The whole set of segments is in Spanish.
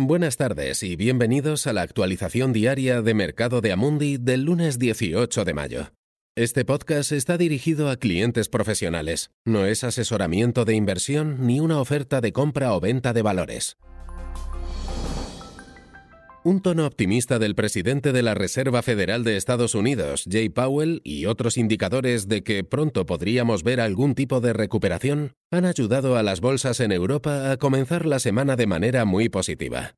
Buenas tardes y bienvenidos a la actualización diaria de Mercado de Amundi del lunes 18 de mayo. Este podcast está dirigido a clientes profesionales, no es asesoramiento de inversión ni una oferta de compra o venta de valores. Un tono optimista del presidente de la Reserva Federal de Estados Unidos, Jay Powell, y otros indicadores de que pronto podríamos ver algún tipo de recuperación han ayudado a las bolsas en Europa a comenzar la semana de manera muy positiva.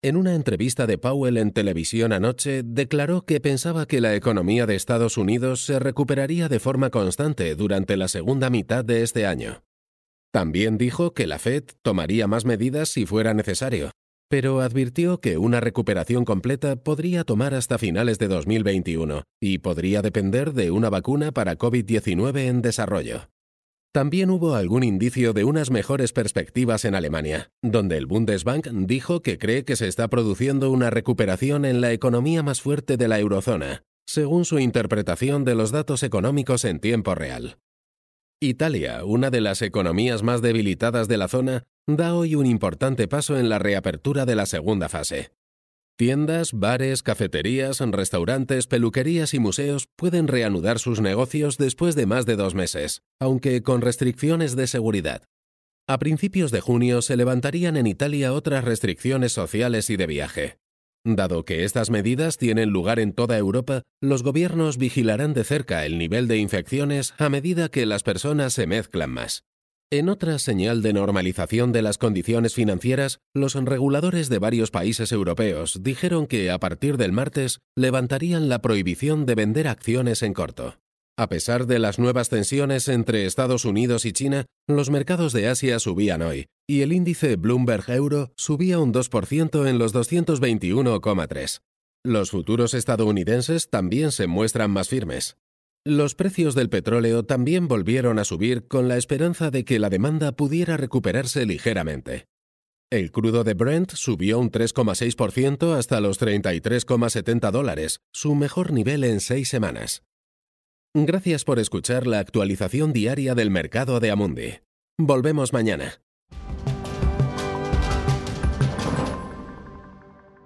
En una entrevista de Powell en televisión anoche, declaró que pensaba que la economía de Estados Unidos se recuperaría de forma constante durante la segunda mitad de este año. También dijo que la Fed tomaría más medidas si fuera necesario, pero advirtió que una recuperación completa podría tomar hasta finales de 2021 y podría depender de una vacuna para COVID-19 en desarrollo. También hubo algún indicio de unas mejores perspectivas en Alemania, donde el Bundesbank dijo que cree que se está produciendo una recuperación en la economía más fuerte de la eurozona, según su interpretación de los datos económicos en tiempo real. Italia, una de las economías más debilitadas de la zona, da hoy un importante paso en la reapertura de la segunda fase. Tiendas, bares, cafeterías, restaurantes, peluquerías y museos pueden reanudar sus negocios después de más de dos meses, aunque con restricciones de seguridad. A principios de junio se levantarían en Italia otras restricciones sociales y de viaje. Dado que estas medidas tienen lugar en toda Europa, los gobiernos vigilarán de cerca el nivel de infecciones a medida que las personas se mezclan más. En otra señal de normalización de las condiciones financieras, los reguladores de varios países europeos dijeron que a partir del martes levantarían la prohibición de vender acciones en corto. A pesar de las nuevas tensiones entre Estados Unidos y China, los mercados de Asia subían hoy, y el índice Bloomberg Euro subía un 2% en los 221,3. Los futuros estadounidenses también se muestran más firmes. Los precios del petróleo también volvieron a subir con la esperanza de que la demanda pudiera recuperarse ligeramente. El crudo de Brent subió un 3,6% hasta los 33,70 dólares, su mejor nivel en seis semanas. Gracias por escuchar la actualización diaria del mercado de Amundi. Volvemos mañana.